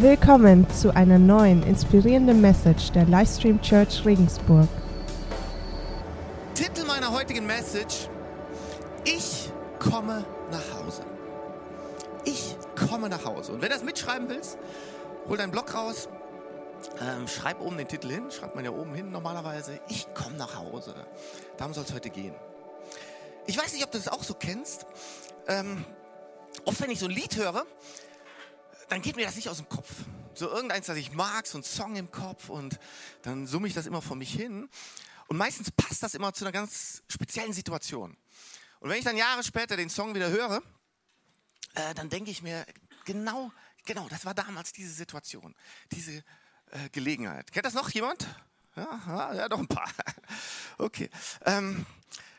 Willkommen zu einer neuen inspirierenden Message der Livestream Church Regensburg. Titel meiner heutigen Message: Ich komme nach Hause. Ich komme nach Hause. Und wenn du das mitschreiben willst, hol deinen Block raus, ähm, schreib oben den Titel hin, schreibt man ja oben hin normalerweise. Ich komme nach Hause. Darum soll es heute gehen. Ich weiß nicht, ob du das auch so kennst. Ähm, oft, wenn ich so ein Lied höre, dann geht mir das nicht aus dem Kopf. So irgendeins, das ich mag, so ein Song im Kopf und dann summe ich das immer vor mich hin. Und meistens passt das immer zu einer ganz speziellen Situation. Und wenn ich dann Jahre später den Song wieder höre, äh, dann denke ich mir, genau, genau, das war damals diese Situation, diese äh, Gelegenheit. Kennt das noch jemand? Ja, ja, doch ein paar. Okay. Ähm,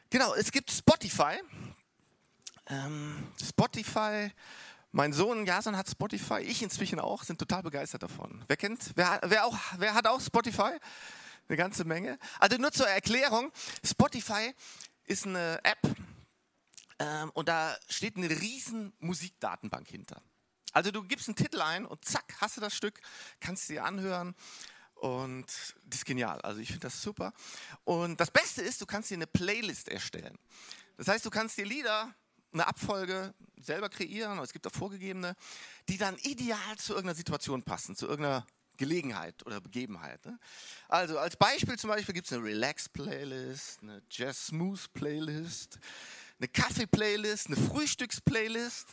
genau, es gibt Spotify. Ähm, Spotify mein Sohn Jason hat Spotify, ich inzwischen auch, sind total begeistert davon. Wer kennt, wer, wer, auch, wer hat auch Spotify? Eine ganze Menge. Also nur zur Erklärung, Spotify ist eine App ähm, und da steht eine riesen Musikdatenbank hinter. Also du gibst einen Titel ein und zack, hast du das Stück, kannst dir anhören und das ist genial. Also ich finde das super. Und das Beste ist, du kannst dir eine Playlist erstellen. Das heißt, du kannst dir Lieder eine Abfolge selber kreieren, es gibt auch vorgegebene, die dann ideal zu irgendeiner Situation passen, zu irgendeiner Gelegenheit oder Begebenheit. Ne? Also als Beispiel zum Beispiel gibt es eine Relax-Playlist, eine Jazz-Smooth-Playlist, eine Kaffee-Playlist, eine Frühstücks-Playlist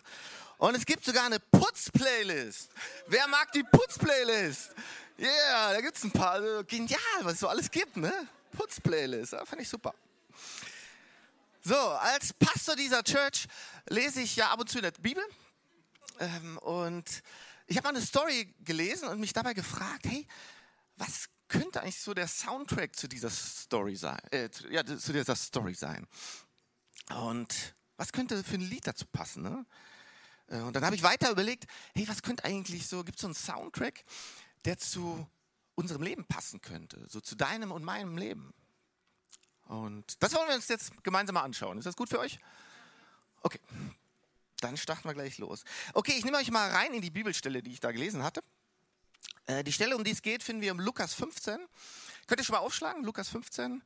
und es gibt sogar eine Putz-Playlist. Wer mag die Putz-Playlist? Yeah, da gibt es ein paar. Also genial, was es so alles gibt. Ne? Putz-Playlist, ja, fand ich super. So, als Pastor dieser Church lese ich ja ab und zu in der Bibel. Ähm, und ich habe eine Story gelesen und mich dabei gefragt, hey, was könnte eigentlich so der Soundtrack zu dieser Story sein? Äh, ja, zu dieser Story sein. Und was könnte für ein Lied dazu passen? Ne? Äh, und dann habe ich weiter überlegt, hey, was könnte eigentlich so, gibt es so einen Soundtrack, der zu unserem Leben passen könnte, so zu deinem und meinem Leben? Und das wollen wir uns jetzt gemeinsam mal anschauen. Ist das gut für euch? Okay, dann starten wir gleich los. Okay, ich nehme euch mal rein in die Bibelstelle, die ich da gelesen hatte. Äh, die Stelle, um die es geht, finden wir im Lukas 15. Könnt ihr schon mal aufschlagen? Lukas 15.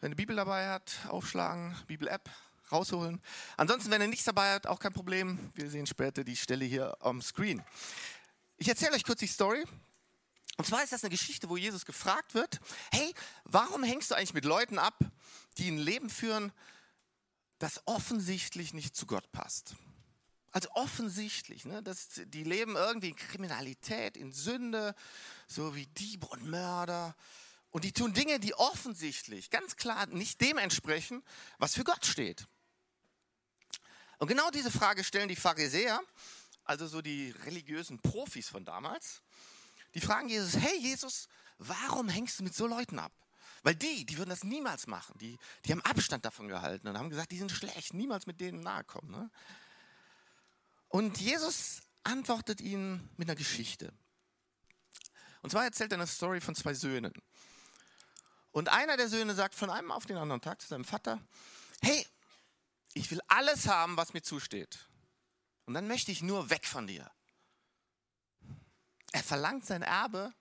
Wenn ihr Bibel dabei habt, aufschlagen, Bibel-App rausholen. Ansonsten, wenn ihr nichts dabei habt, auch kein Problem. Wir sehen später die Stelle hier am Screen. Ich erzähle euch kurz die Story. Und zwar ist das eine Geschichte, wo Jesus gefragt wird, hey, warum hängst du eigentlich mit Leuten ab, die ein Leben führen, das offensichtlich nicht zu Gott passt? Also offensichtlich, ne, dass die leben irgendwie in Kriminalität, in Sünde, so wie Diebe und Mörder. Und die tun Dinge, die offensichtlich, ganz klar nicht dem entsprechen, was für Gott steht. Und genau diese Frage stellen die Pharisäer, also so die religiösen Profis von damals. Die fragen Jesus, hey Jesus, warum hängst du mit so Leuten ab? Weil die, die würden das niemals machen. Die, die haben Abstand davon gehalten und haben gesagt, die sind schlecht, niemals mit denen nahe kommen. Ne? Und Jesus antwortet ihnen mit einer Geschichte. Und zwar erzählt er eine Story von zwei Söhnen. Und einer der Söhne sagt von einem auf den anderen Tag zu seinem Vater, hey, ich will alles haben, was mir zusteht. Und dann möchte ich nur weg von dir. Er verlangt sein Erbe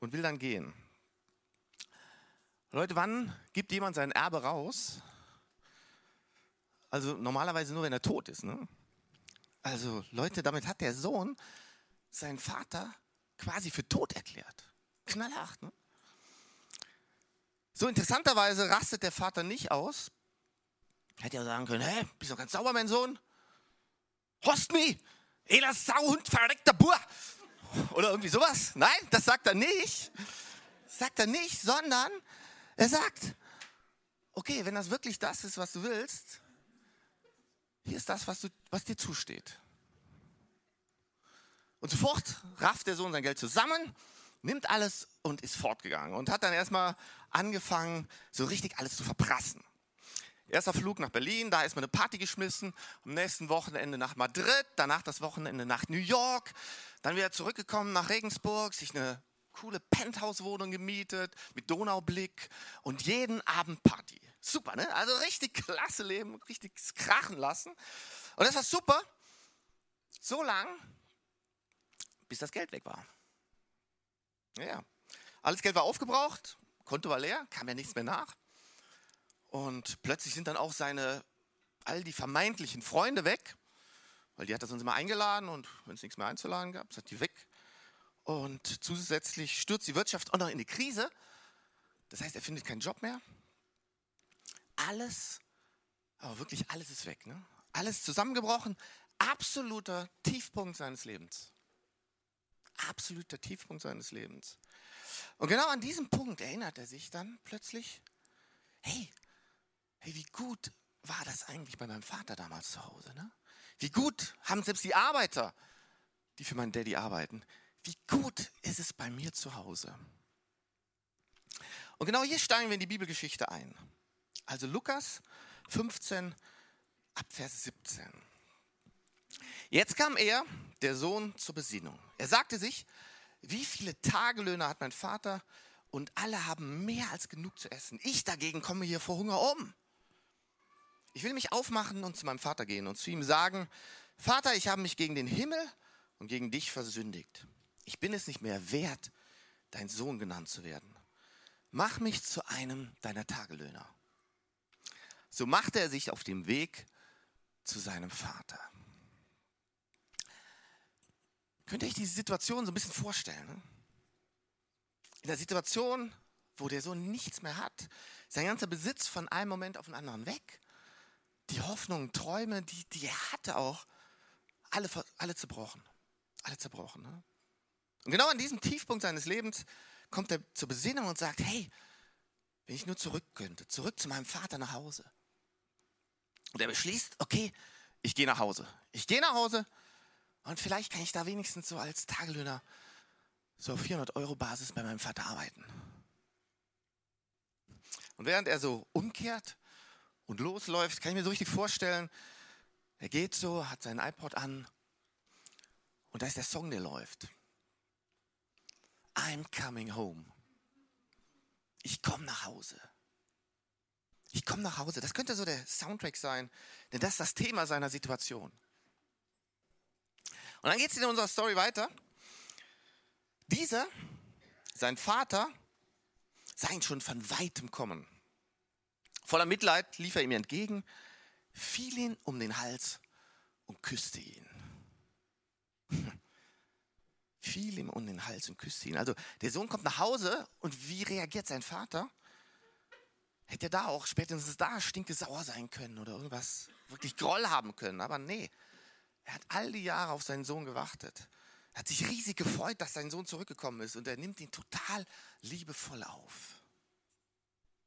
und will dann gehen. Leute, wann gibt jemand sein Erbe raus? Also normalerweise nur, wenn er tot ist. Ne? Also Leute, damit hat der Sohn seinen Vater quasi für tot erklärt. Knallhart. Ne? So interessanterweise rastet der Vater nicht aus. Hätte ja sagen können, hä, bist du ganz sauber, mein Sohn? Host me, Ela Sauhund, verreckter Bur. Oder irgendwie sowas. Nein, das sagt er nicht. Das sagt er nicht, sondern er sagt, okay, wenn das wirklich das ist, was du willst, hier ist das, was, du, was dir zusteht. Und sofort rafft der Sohn sein Geld zusammen, nimmt alles und ist fortgegangen und hat dann erstmal angefangen, so richtig alles zu verprassen. Erster Flug nach Berlin, da ist man eine Party geschmissen. Am nächsten Wochenende nach Madrid, danach das Wochenende nach New York. Dann wieder zurückgekommen nach Regensburg, sich eine coole Penthouse-Wohnung gemietet mit Donaublick und jeden Abend Party. Super, ne? Also richtig klasse Leben, richtig krachen lassen. Und das war super, so lang, bis das Geld weg war. Ja, alles Geld war aufgebraucht, Konto war leer, kam ja nichts mehr nach. Und plötzlich sind dann auch seine, all die vermeintlichen Freunde weg, weil die hat das uns immer eingeladen und wenn es nichts mehr einzuladen gab, sind die weg. Und zusätzlich stürzt die Wirtschaft auch noch in die Krise. Das heißt, er findet keinen Job mehr. Alles, aber wirklich alles ist weg. Ne? Alles zusammengebrochen. Absoluter Tiefpunkt seines Lebens. Absoluter Tiefpunkt seines Lebens. Und genau an diesem Punkt erinnert er sich dann plötzlich, hey, hey, wie gut war das eigentlich bei meinem Vater damals zu Hause? Ne? Wie gut haben selbst die Arbeiter, die für meinen Daddy arbeiten, wie gut ist es bei mir zu Hause? Und genau hier steigen wir in die Bibelgeschichte ein. Also Lukas 15 ab Vers 17. Jetzt kam er, der Sohn, zur Besinnung. Er sagte sich, wie viele Tagelöhne hat mein Vater und alle haben mehr als genug zu essen. Ich dagegen komme hier vor Hunger um. Ich will mich aufmachen und zu meinem Vater gehen und zu ihm sagen, Vater, ich habe mich gegen den Himmel und gegen dich versündigt. Ich bin es nicht mehr wert, dein Sohn genannt zu werden. Mach mich zu einem deiner Tagelöhner. So machte er sich auf dem Weg zu seinem Vater. Könnt ihr euch diese Situation so ein bisschen vorstellen? Ne? In der Situation, wo der Sohn nichts mehr hat, sein ganzer Besitz von einem Moment auf den anderen weg, die Hoffnungen, Träume, die, die er hatte auch, alle, alle zerbrochen. Alle zerbrochen. Ne? Und genau an diesem Tiefpunkt seines Lebens kommt er zur Besinnung und sagt, hey, wenn ich nur zurück könnte, zurück zu meinem Vater nach Hause. Und er beschließt, okay, ich gehe nach Hause. Ich gehe nach Hause und vielleicht kann ich da wenigstens so als Tagelöhner so auf 400 Euro Basis bei meinem Vater arbeiten. Und während er so umkehrt und losläuft, kann ich mir so richtig vorstellen, er geht so, hat seinen iPod an und da ist der Song, der läuft. I'm coming home. Ich komme nach Hause. Ich komme nach Hause. Das könnte so der Soundtrack sein, denn das ist das Thema seiner Situation. Und dann geht es in unserer Story weiter. Dieser, sein Vater, sah ihn schon von weitem kommen. Voller Mitleid lief er ihm entgegen, fiel ihn um den Hals und küsste ihn. fiel ihm um den Hals und küsste ihn. Also der Sohn kommt nach Hause und wie reagiert sein Vater? Hätte er da auch spätestens da stinke sauer sein können oder irgendwas wirklich Groll haben können. Aber nee, er hat all die Jahre auf seinen Sohn gewartet. Er hat sich riesig gefreut, dass sein Sohn zurückgekommen ist und er nimmt ihn total liebevoll auf.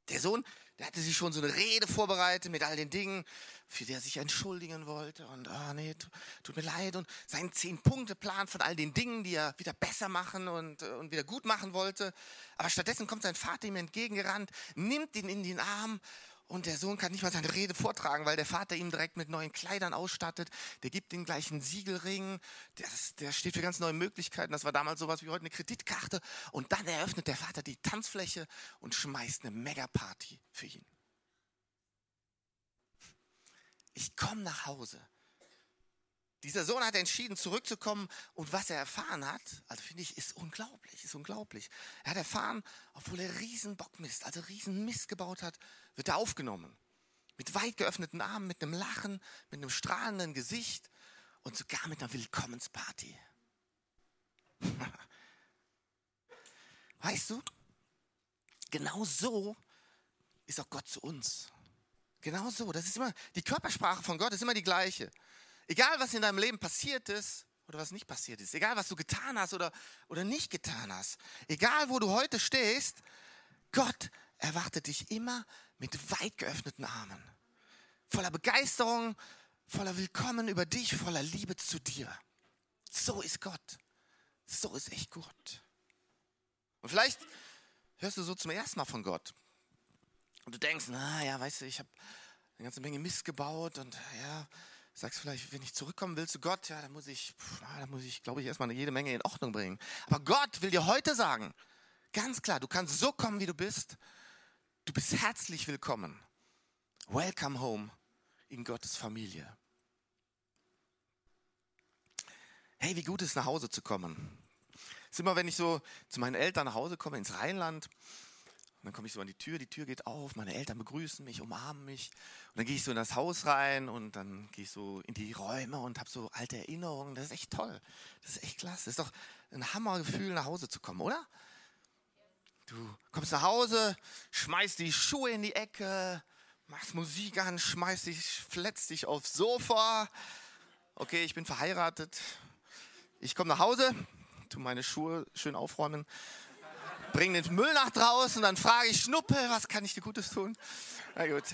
Der Sohn, der hatte sich schon so eine Rede vorbereitet mit all den Dingen, für die er sich entschuldigen wollte. Und, oh, nee, tut mir leid. Und seinen Zehn-Punkte-Plan von all den Dingen, die er wieder besser machen und, und wieder gut machen wollte. Aber stattdessen kommt sein Vater ihm entgegengerannt, nimmt ihn in den Arm und der Sohn kann nicht mal seine Rede vortragen, weil der Vater ihn direkt mit neuen Kleidern ausstattet. Der gibt ihm gleich einen Siegelring. Der, der steht für ganz neue Möglichkeiten. Das war damals sowas wie heute eine Kreditkarte. Und dann eröffnet der Vater die Tanzfläche und schmeißt eine Megaparty für ihn. Ich komme nach Hause. Dieser Sohn hat entschieden, zurückzukommen und was er erfahren hat, also finde ich, ist unglaublich, ist unglaublich. Er hat erfahren, obwohl er riesen Bockmist, also riesen Mist gebaut hat, wird er aufgenommen. Mit weit geöffneten Armen, mit einem Lachen, mit einem strahlenden Gesicht und sogar mit einer Willkommensparty. weißt du, genau so ist auch Gott zu uns. Genau so. Das ist immer, die Körpersprache von Gott ist immer die gleiche. Egal, was in deinem Leben passiert ist oder was nicht passiert ist, egal, was du getan hast oder, oder nicht getan hast, egal, wo du heute stehst, Gott erwartet dich immer mit weit geöffneten Armen. Voller Begeisterung, voller Willkommen über dich, voller Liebe zu dir. So ist Gott. So ist echt gut. Und vielleicht hörst du so zum ersten Mal von Gott. Und du denkst, na ja, weißt du, ich habe eine ganze Menge Mist gebaut und ja, sagst vielleicht, wenn ich zurückkommen will zu Gott, ja, dann muss ich, da muss ich, glaube ich, erstmal jede Menge in Ordnung bringen. Aber Gott will dir heute sagen, ganz klar, du kannst so kommen, wie du bist. Du bist herzlich willkommen. Welcome home in Gottes Familie. Hey, wie gut ist nach Hause zu kommen. ist immer, wenn ich so zu meinen Eltern nach Hause komme, ins Rheinland, dann komme ich so an die Tür, die Tür geht auf, meine Eltern begrüßen mich, umarmen mich. Und dann gehe ich so in das Haus rein und dann gehe ich so in die Räume und habe so alte Erinnerungen. Das ist echt toll. Das ist echt klasse. Das ist doch ein Hammergefühl, nach Hause zu kommen, oder? Du kommst nach Hause, schmeißt die Schuhe in die Ecke, machst Musik an, schmeißt dich, fletzt dich aufs Sofa. Okay, ich bin verheiratet. Ich komme nach Hause, tu meine Schuhe schön aufräumen bringe den Müll nach draußen, dann frage ich Schnuppe, was kann ich dir Gutes tun? Na gut.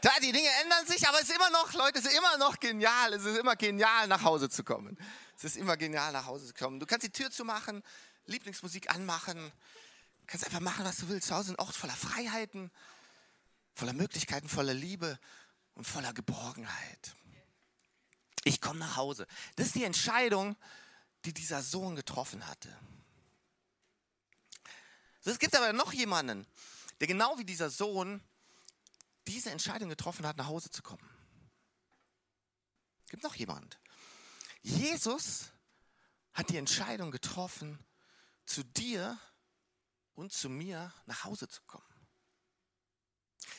Da, die Dinge ändern sich, aber es ist immer noch, Leute, es ist immer noch genial. Es ist immer genial, nach Hause zu kommen. Es ist immer genial, nach Hause zu kommen. Du kannst die Tür zumachen, Lieblingsmusik anmachen, kannst einfach machen, was du willst. Zu Hause ist ein Ort voller Freiheiten, voller Möglichkeiten, voller Liebe und voller Geborgenheit. Ich komme nach Hause. Das ist die Entscheidung, die dieser Sohn getroffen hatte. Es gibt aber noch jemanden, der genau wie dieser Sohn diese Entscheidung getroffen hat, nach Hause zu kommen. Es gibt noch jemand. Jesus hat die Entscheidung getroffen, zu dir und zu mir nach Hause zu kommen.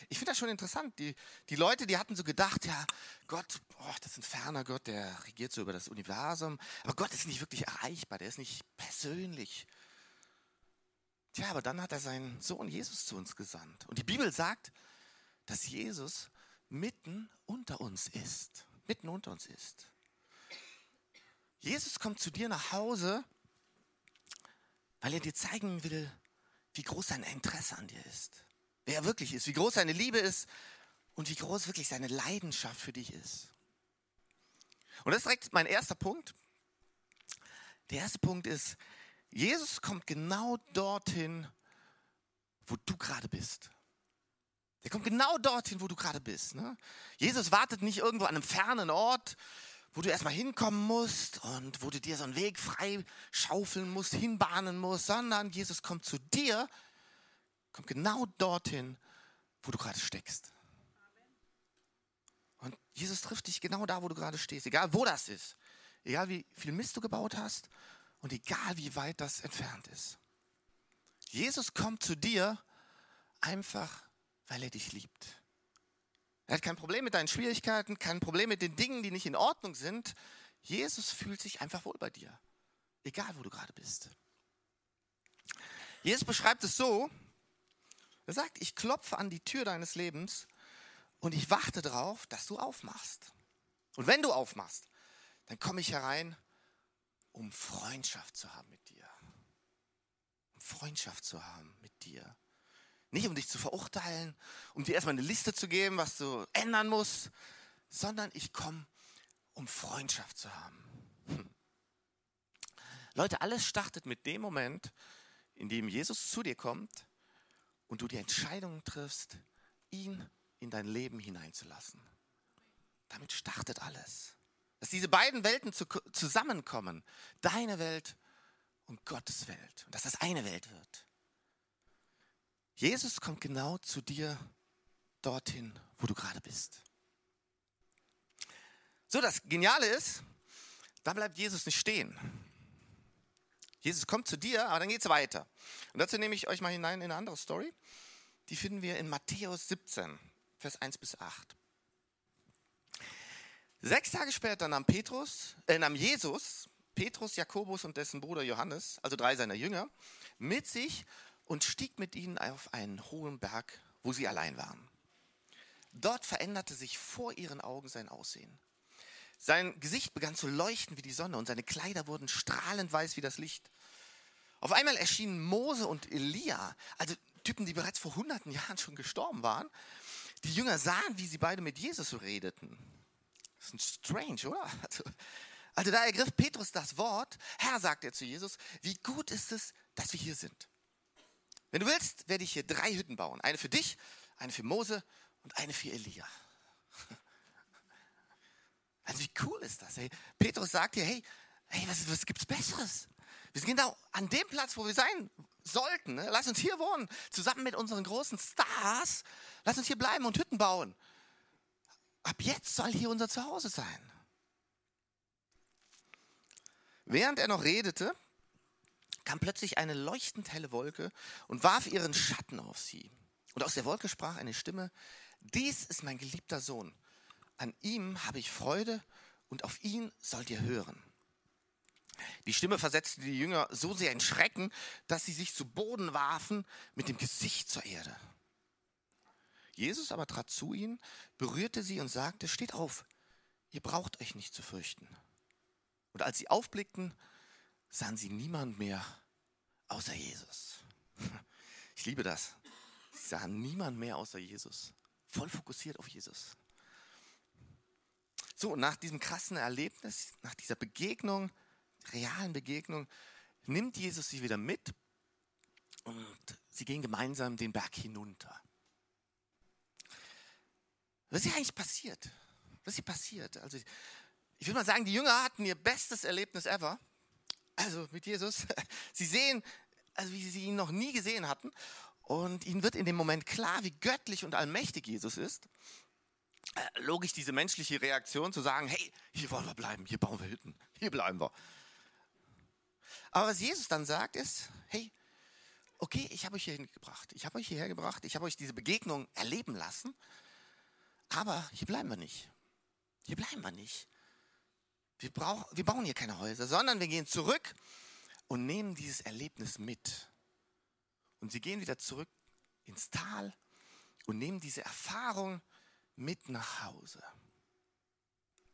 Ich finde das schon interessant. Die, die Leute, die hatten so gedacht, ja, Gott, oh, das ist ein ferner Gott, der regiert so über das Universum. Aber Gott ist nicht wirklich erreichbar, der ist nicht persönlich. Tja, aber dann hat er seinen Sohn Jesus zu uns gesandt. Und die Bibel sagt, dass Jesus mitten unter uns ist. Mitten unter uns ist. Jesus kommt zu dir nach Hause, weil er dir zeigen will, wie groß sein Interesse an dir ist. Wer er wirklich ist, wie groß seine Liebe ist und wie groß wirklich seine Leidenschaft für dich ist. Und das ist direkt mein erster Punkt. Der erste Punkt ist, Jesus kommt genau dorthin, wo du gerade bist. Er kommt genau dorthin, wo du gerade bist. Ne? Jesus wartet nicht irgendwo an einem fernen Ort, wo du erstmal hinkommen musst und wo du dir so einen Weg frei schaufeln musst, hinbahnen musst, sondern Jesus kommt zu dir, kommt genau dorthin, wo du gerade steckst. Und Jesus trifft dich genau da, wo du gerade stehst, egal wo das ist, egal wie viel Mist du gebaut hast und egal wie weit das entfernt ist. Jesus kommt zu dir einfach, weil er dich liebt. Er hat kein Problem mit deinen Schwierigkeiten, kein Problem mit den Dingen, die nicht in Ordnung sind. Jesus fühlt sich einfach wohl bei dir, egal wo du gerade bist. Jesus beschreibt es so, er sagt, ich klopfe an die Tür deines Lebens und ich warte darauf, dass du aufmachst. Und wenn du aufmachst, dann komme ich herein um Freundschaft zu haben mit dir. Um Freundschaft zu haben mit dir. Nicht um dich zu verurteilen, um dir erstmal eine Liste zu geben, was du ändern musst, sondern ich komme, um Freundschaft zu haben. Hm. Leute, alles startet mit dem Moment, in dem Jesus zu dir kommt und du die Entscheidung triffst, ihn in dein Leben hineinzulassen. Damit startet alles. Dass diese beiden Welten zu, zusammenkommen. Deine Welt und Gottes Welt. Und dass das eine Welt wird. Jesus kommt genau zu dir dorthin, wo du gerade bist. So, das Geniale ist, da bleibt Jesus nicht stehen. Jesus kommt zu dir, aber dann geht es weiter. Und dazu nehme ich euch mal hinein in eine andere Story. Die finden wir in Matthäus 17, Vers 1 bis 8. Sechs Tage später nahm Petrus, äh, nahm Jesus Petrus, Jakobus und dessen Bruder Johannes, also drei seiner Jünger, mit sich und stieg mit ihnen auf einen hohen Berg, wo sie allein waren. Dort veränderte sich vor ihren Augen sein Aussehen. Sein Gesicht begann zu leuchten wie die Sonne und seine Kleider wurden strahlend weiß wie das Licht. Auf einmal erschienen Mose und Elia, also Typen, die bereits vor hunderten Jahren schon gestorben waren. Die Jünger sahen, wie sie beide mit Jesus redeten. Das ist strange, oder? Also, also da ergriff Petrus das Wort. Herr, sagt er zu Jesus, wie gut ist es, dass wir hier sind. Wenn du willst, werde ich hier drei Hütten bauen. Eine für dich, eine für Mose und eine für Elia. Also wie cool ist das? Hey, Petrus sagt hier, hey, hey was, was es Besseres? Wir sind genau an dem Platz, wo wir sein sollten. Ne? Lass uns hier wohnen, zusammen mit unseren großen Stars. Lass uns hier bleiben und Hütten bauen ab jetzt soll hier unser Zuhause sein. Während er noch redete, kam plötzlich eine leuchtend helle Wolke und warf ihren Schatten auf sie. Und aus der Wolke sprach eine Stimme, dies ist mein geliebter Sohn. An ihm habe ich Freude und auf ihn sollt ihr hören. Die Stimme versetzte die Jünger so sehr in Schrecken, dass sie sich zu Boden warfen mit dem Gesicht zur Erde. Jesus aber trat zu ihnen, berührte sie und sagte, steht auf, ihr braucht euch nicht zu fürchten. Und als sie aufblickten, sahen sie niemand mehr außer Jesus. Ich liebe das. Sie sahen niemand mehr außer Jesus. Voll fokussiert auf Jesus. So, nach diesem krassen Erlebnis, nach dieser Begegnung, realen Begegnung, nimmt Jesus sie wieder mit und sie gehen gemeinsam den Berg hinunter. Was ist hier eigentlich passiert? Was ist hier passiert? Also, ich würde mal sagen, die Jünger hatten ihr bestes Erlebnis ever. Also mit Jesus. Sie sehen, also wie sie ihn noch nie gesehen hatten. Und ihnen wird in dem Moment klar, wie göttlich und allmächtig Jesus ist. Äh, logisch diese menschliche Reaktion zu sagen, hey, hier wollen wir bleiben, hier bauen wir Hütten, hier bleiben wir. Aber was Jesus dann sagt ist, hey, okay, ich habe euch hierhin gebracht, ich habe euch hierher gebracht, ich habe euch diese Begegnung erleben lassen, aber hier bleiben wir nicht. Hier bleiben wir nicht. Wir, brauch, wir bauen hier keine Häuser, sondern wir gehen zurück und nehmen dieses Erlebnis mit. Und sie gehen wieder zurück ins Tal und nehmen diese Erfahrung mit nach Hause.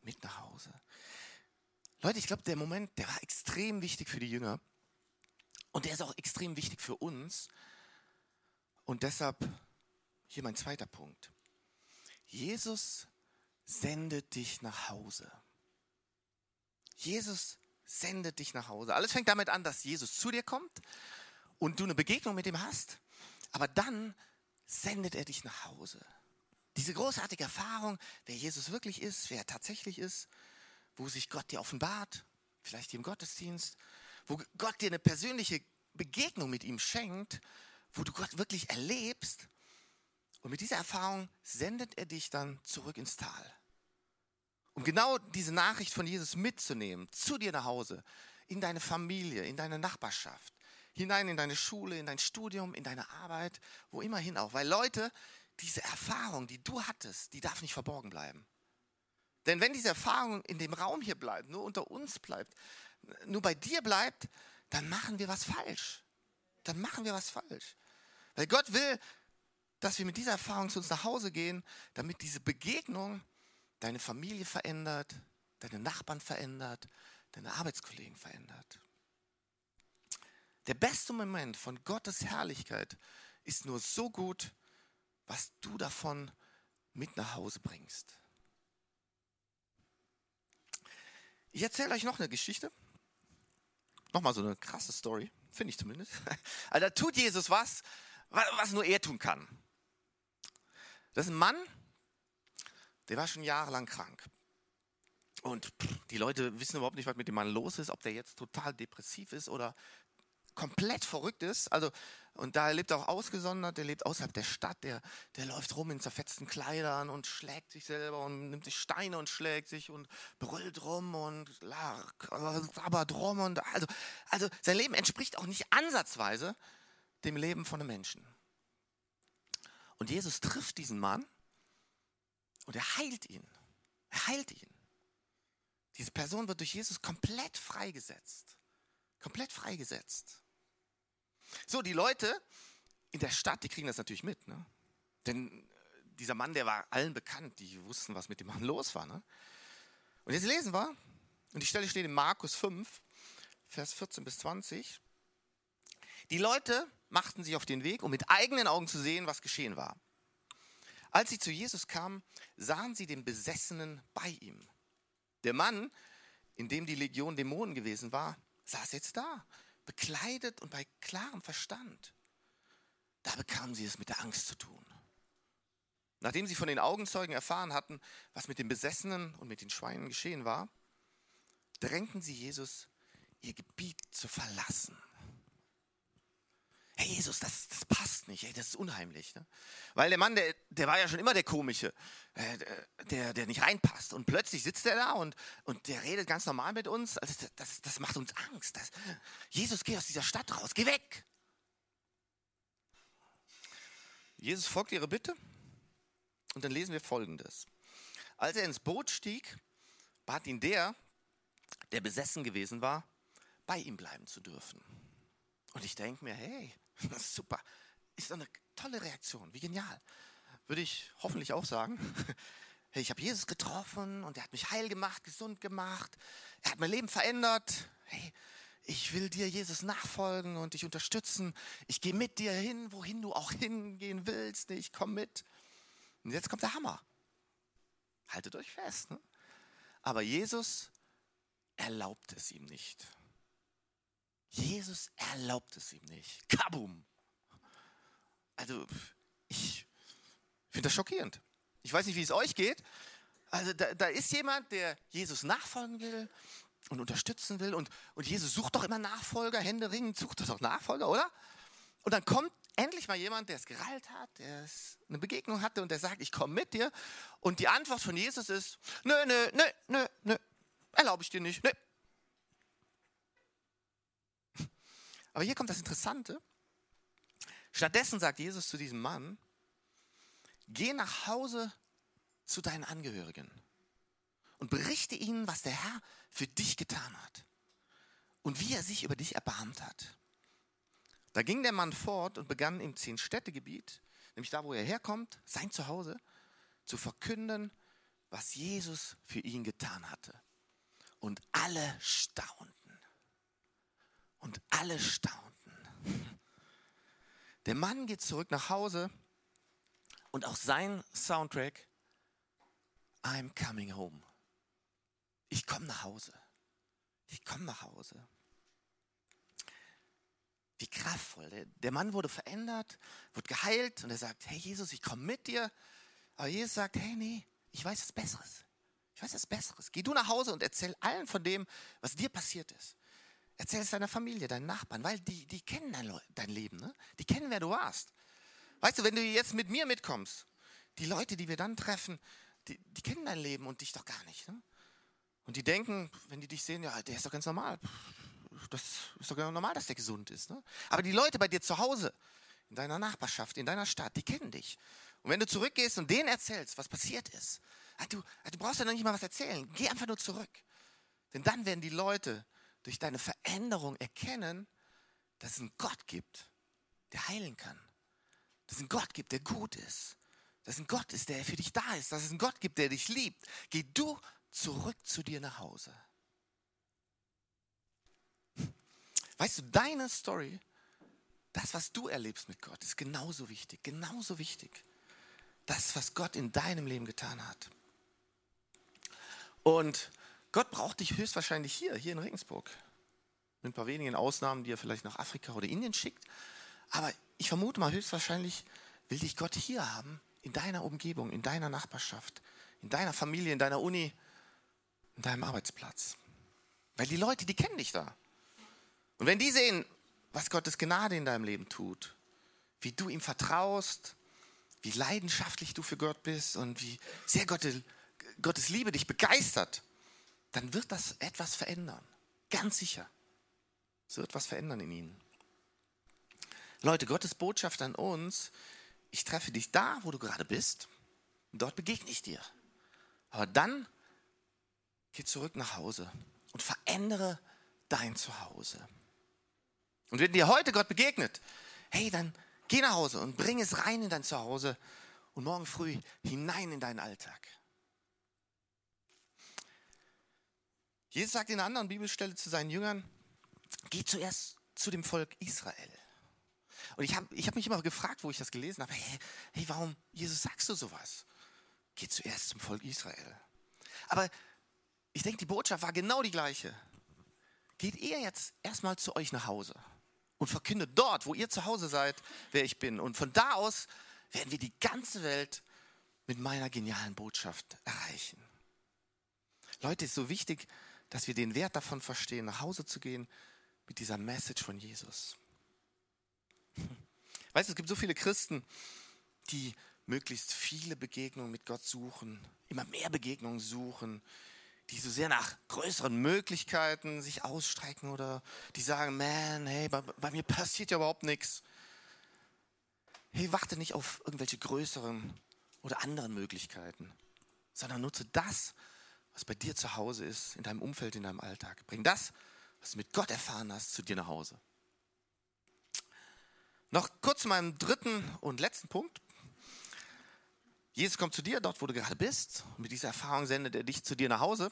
Mit nach Hause. Leute, ich glaube, der Moment, der war extrem wichtig für die Jünger. Und der ist auch extrem wichtig für uns. Und deshalb hier mein zweiter Punkt. Jesus sendet dich nach Hause. Jesus sendet dich nach Hause. Alles fängt damit an, dass Jesus zu dir kommt und du eine Begegnung mit ihm hast. Aber dann sendet er dich nach Hause. Diese großartige Erfahrung, wer Jesus wirklich ist, wer er tatsächlich ist, wo sich Gott dir offenbart, vielleicht im Gottesdienst, wo Gott dir eine persönliche Begegnung mit ihm schenkt, wo du Gott wirklich erlebst. Und mit dieser Erfahrung sendet er dich dann zurück ins Tal. Um genau diese Nachricht von Jesus mitzunehmen, zu dir nach Hause, in deine Familie, in deine Nachbarschaft, hinein in deine Schule, in dein Studium, in deine Arbeit, wo immerhin auch. Weil Leute, diese Erfahrung, die du hattest, die darf nicht verborgen bleiben. Denn wenn diese Erfahrung in dem Raum hier bleibt, nur unter uns bleibt, nur bei dir bleibt, dann machen wir was falsch. Dann machen wir was falsch. Weil Gott will, dass wir mit dieser Erfahrung zu uns nach Hause gehen, damit diese Begegnung deine Familie verändert, deine Nachbarn verändert, deine Arbeitskollegen verändert. Der beste Moment von Gottes Herrlichkeit ist nur so gut, was du davon mit nach Hause bringst. Ich erzähle euch noch eine Geschichte. Nochmal so eine krasse Story, finde ich zumindest. Also da tut Jesus was, was nur er tun kann. Das ist ein Mann, der war schon jahrelang krank. Und die Leute wissen überhaupt nicht, was mit dem Mann los ist, ob der jetzt total depressiv ist oder komplett verrückt ist. Also, und da lebt er auch ausgesondert, der lebt außerhalb der Stadt, der, der läuft rum in zerfetzten Kleidern und schlägt sich selber und nimmt sich Steine und schlägt sich und brüllt rum und sabbert rum. Und also, also sein Leben entspricht auch nicht ansatzweise dem Leben von einem Menschen. Und Jesus trifft diesen Mann und er heilt ihn. Er heilt ihn. Diese Person wird durch Jesus komplett freigesetzt. Komplett freigesetzt. So, die Leute in der Stadt, die kriegen das natürlich mit. Ne? Denn dieser Mann, der war allen bekannt, die wussten, was mit dem Mann los war. Ne? Und jetzt lesen wir, und die Stelle steht in Markus 5, Vers 14 bis 20. Die Leute machten sich auf den Weg, um mit eigenen Augen zu sehen, was geschehen war. Als sie zu Jesus kamen, sahen sie den Besessenen bei ihm. Der Mann, in dem die Legion Dämonen gewesen war, saß jetzt da, bekleidet und bei klarem Verstand. Da bekamen sie es mit der Angst zu tun. Nachdem sie von den Augenzeugen erfahren hatten, was mit den Besessenen und mit den Schweinen geschehen war, drängten sie Jesus, ihr Gebiet zu verlassen. Hey Jesus, das, das passt nicht, hey, das ist unheimlich. Ne? Weil der Mann, der, der war ja schon immer der Komische, äh, der, der nicht reinpasst. Und plötzlich sitzt er da und, und der redet ganz normal mit uns. Also das, das, das macht uns Angst. Das, Jesus, geh aus dieser Stadt raus, geh weg. Jesus folgt ihre Bitte und dann lesen wir folgendes. Als er ins Boot stieg, bat ihn der, der besessen gewesen war, bei ihm bleiben zu dürfen. Und ich denke mir, hey, super. Ist doch eine tolle Reaktion. Wie genial. Würde ich hoffentlich auch sagen. Hey, ich habe Jesus getroffen und er hat mich heil gemacht, gesund gemacht. Er hat mein Leben verändert. Hey, ich will dir, Jesus, nachfolgen und dich unterstützen. Ich gehe mit dir hin, wohin du auch hingehen willst. Ich komme mit. Und jetzt kommt der Hammer. Haltet euch fest. Ne? Aber Jesus erlaubt es ihm nicht. Jesus erlaubt es ihm nicht. Kabum! Also, ich finde das schockierend. Ich weiß nicht, wie es euch geht. Also, da, da ist jemand, der Jesus nachfolgen will und unterstützen will. Und, und Jesus sucht doch immer Nachfolger, Hände ringen, sucht doch Nachfolger, oder? Und dann kommt endlich mal jemand, der es gerallt hat, der eine Begegnung hatte und der sagt, ich komme mit dir. Und die Antwort von Jesus ist, nö, nö, nö, nö, nö, erlaube ich dir nicht, nö. Aber hier kommt das Interessante. Stattdessen sagt Jesus zu diesem Mann, geh nach Hause zu deinen Angehörigen und berichte ihnen, was der Herr für dich getan hat und wie er sich über dich erbarmt hat. Da ging der Mann fort und begann im Zehn-Städte-Gebiet, nämlich da, wo er herkommt, sein Zuhause, zu verkünden, was Jesus für ihn getan hatte. Und alle staunten. Alle staunten. Der Mann geht zurück nach Hause und auch sein Soundtrack, I'm coming home. Ich komme nach Hause. Ich komme nach Hause. Wie kraftvoll. Der, Mann wurde verändert, wurde geheilt und er sagt, hey Jesus, ich komme mit dir. Aber Jesus sagt, hey, nee, ich weiß was Besseres. Ich weiß was Besseres. Geh du nach Hause und erzähl allen von dem, was dir passiert ist. Erzähl es deiner Familie, deinen Nachbarn, weil die, die kennen dein, dein Leben. Ne? Die kennen, wer du warst. Weißt du, wenn du jetzt mit mir mitkommst, die Leute, die wir dann treffen, die, die kennen dein Leben und dich doch gar nicht. Ne? Und die denken, wenn die dich sehen, ja, der ist doch ganz normal. Das ist doch ganz normal, dass der gesund ist. Ne? Aber die Leute bei dir zu Hause, in deiner Nachbarschaft, in deiner Stadt, die kennen dich. Und wenn du zurückgehst und denen erzählst, was passiert ist, ah, du, ah, du brauchst ja noch nicht mal was erzählen. Geh einfach nur zurück. Denn dann werden die Leute durch deine Veränderung erkennen, dass es einen Gott gibt, der heilen kann. Dass es einen Gott gibt, der gut ist. Dass es ein Gott ist, der für dich da ist. Dass es einen Gott gibt, der dich liebt. Geh du zurück zu dir nach Hause. Weißt du, deine Story, das, was du erlebst mit Gott, ist genauso wichtig. Genauso wichtig. Das, was Gott in deinem Leben getan hat. Und Gott braucht dich höchstwahrscheinlich hier, hier in Regensburg. Mit ein paar wenigen Ausnahmen, die er vielleicht nach Afrika oder Indien schickt. Aber ich vermute mal, höchstwahrscheinlich will dich Gott hier haben, in deiner Umgebung, in deiner Nachbarschaft, in deiner Familie, in deiner Uni, in deinem Arbeitsplatz. Weil die Leute, die kennen dich da. Und wenn die sehen, was Gottes Gnade in deinem Leben tut, wie du ihm vertraust, wie leidenschaftlich du für Gott bist und wie sehr Gottes Liebe dich begeistert, dann wird das etwas verändern. Ganz sicher. Es wird was verändern in ihnen. Leute, Gottes Botschaft an uns, ich treffe dich da, wo du gerade bist, und dort begegne ich dir. Aber dann geh zurück nach Hause und verändere dein Zuhause. Und wenn dir heute Gott begegnet, hey, dann geh nach Hause und bring es rein in dein Zuhause und morgen früh hinein in deinen Alltag. Jesus sagt in einer anderen Bibelstelle zu seinen Jüngern, geh zuerst zu dem Volk Israel. Und ich habe ich hab mich immer gefragt, wo ich das gelesen habe, hey, hey, warum, Jesus, sagst du sowas? Geh zuerst zum Volk Israel. Aber ich denke, die Botschaft war genau die gleiche. Geht ihr jetzt erstmal zu euch nach Hause und verkündet dort, wo ihr zu Hause seid, wer ich bin. Und von da aus werden wir die ganze Welt mit meiner genialen Botschaft erreichen. Leute, es ist so wichtig, dass wir den Wert davon verstehen, nach Hause zu gehen mit dieser Message von Jesus. Weißt du, es gibt so viele Christen, die möglichst viele Begegnungen mit Gott suchen, immer mehr Begegnungen suchen, die so sehr nach größeren Möglichkeiten sich ausstrecken oder die sagen, man, hey, bei, bei mir passiert ja überhaupt nichts. Hey, warte nicht auf irgendwelche größeren oder anderen Möglichkeiten, sondern nutze das, was bei dir zu Hause ist, in deinem Umfeld, in deinem Alltag. Bring das, was du mit Gott erfahren hast, zu dir nach Hause. Noch kurz zu meinem dritten und letzten Punkt. Jesus kommt zu dir, dort wo du gerade bist. Und mit dieser Erfahrung sendet er dich zu dir nach Hause.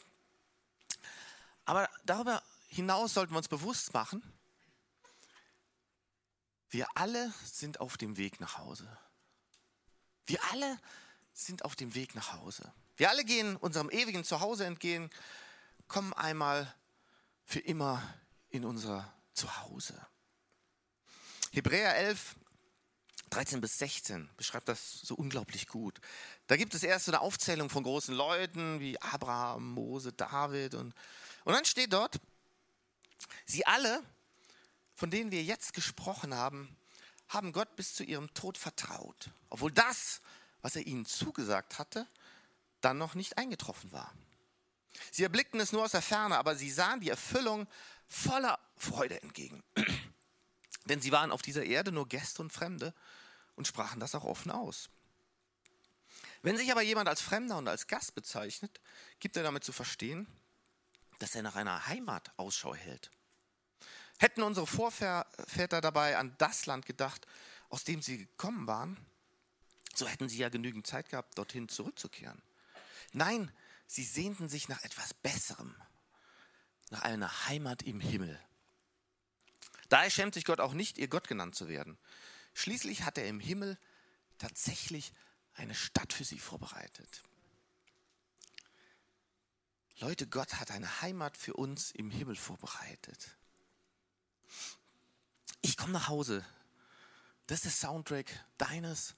Aber darüber hinaus sollten wir uns bewusst machen, wir alle sind auf dem Weg nach Hause. Wir alle sind auf dem Weg nach Hause. Wir alle gehen unserem ewigen Zuhause entgegen, kommen einmal für immer in unser Zuhause. Hebräer 11, 13 bis 16 beschreibt das so unglaublich gut. Da gibt es erst so eine Aufzählung von großen Leuten wie Abraham, Mose, David und, und dann steht dort, sie alle, von denen wir jetzt gesprochen haben, haben Gott bis zu ihrem Tod vertraut, obwohl das, was er ihnen zugesagt hatte, dann noch nicht eingetroffen war. Sie erblickten es nur aus der Ferne, aber sie sahen die Erfüllung voller Freude entgegen. Denn sie waren auf dieser Erde nur Gäste und Fremde und sprachen das auch offen aus. Wenn sich aber jemand als Fremder und als Gast bezeichnet, gibt er damit zu verstehen, dass er nach einer Heimat Ausschau hält. Hätten unsere Vorväter dabei an das Land gedacht, aus dem sie gekommen waren, so hätten sie ja genügend Zeit gehabt, dorthin zurückzukehren. Nein, sie sehnten sich nach etwas Besserem, nach einer Heimat im Himmel. Daher schämt sich Gott auch nicht, ihr Gott genannt zu werden. Schließlich hat er im Himmel tatsächlich eine Stadt für sie vorbereitet. Leute, Gott hat eine Heimat für uns im Himmel vorbereitet. Ich komme nach Hause. Das ist der Soundtrack deines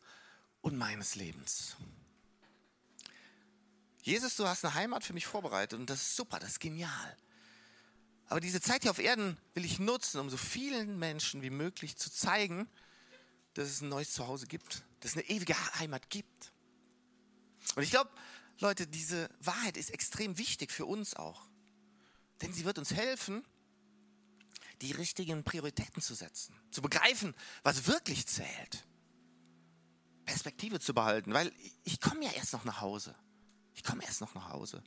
und meines Lebens. Jesus, du hast eine Heimat für mich vorbereitet und das ist super, das ist genial. Aber diese Zeit hier auf Erden will ich nutzen, um so vielen Menschen wie möglich zu zeigen, dass es ein neues Zuhause gibt, dass es eine ewige Heimat gibt. Und ich glaube, Leute, diese Wahrheit ist extrem wichtig für uns auch. Denn sie wird uns helfen, die richtigen Prioritäten zu setzen, zu begreifen, was wirklich zählt. Perspektive zu behalten, weil ich komme ja erst noch nach Hause. Ich komme erst noch nach Hause.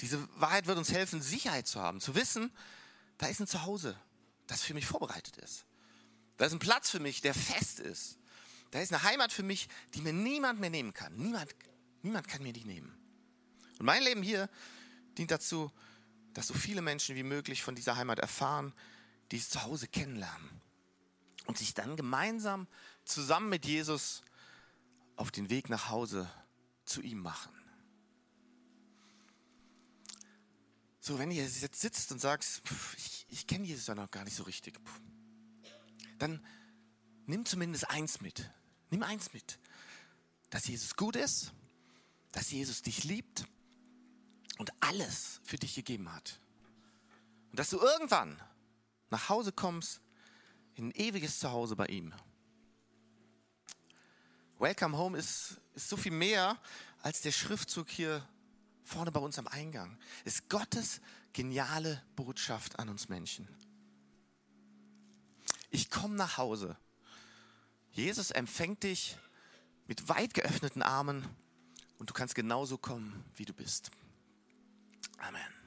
Diese Wahrheit wird uns helfen, Sicherheit zu haben, zu wissen, da ist ein Zuhause, das für mich vorbereitet ist. Da ist ein Platz für mich, der fest ist. Da ist eine Heimat für mich, die mir niemand mehr nehmen kann. Niemand, niemand kann mir die nehmen. Und mein Leben hier dient dazu, dass so viele Menschen wie möglich von dieser Heimat erfahren, dieses Zuhause kennenlernen und sich dann gemeinsam zusammen mit Jesus auf den Weg nach Hause zu ihm machen. So, wenn ihr jetzt sitzt und sagst, ich, ich kenne Jesus ja noch gar nicht so richtig, dann nimm zumindest eins mit. Nimm eins mit. Dass Jesus gut ist, dass Jesus dich liebt und alles für dich gegeben hat. Und dass du irgendwann nach Hause kommst, in ein ewiges Zuhause bei ihm. Welcome Home ist, ist so viel mehr als der Schriftzug hier vorne bei uns am Eingang. Ist Gottes geniale Botschaft an uns Menschen ich komme nach Hause. Jesus empfängt dich mit weit geöffneten Armen und du kannst genauso kommen, wie du bist. Amen.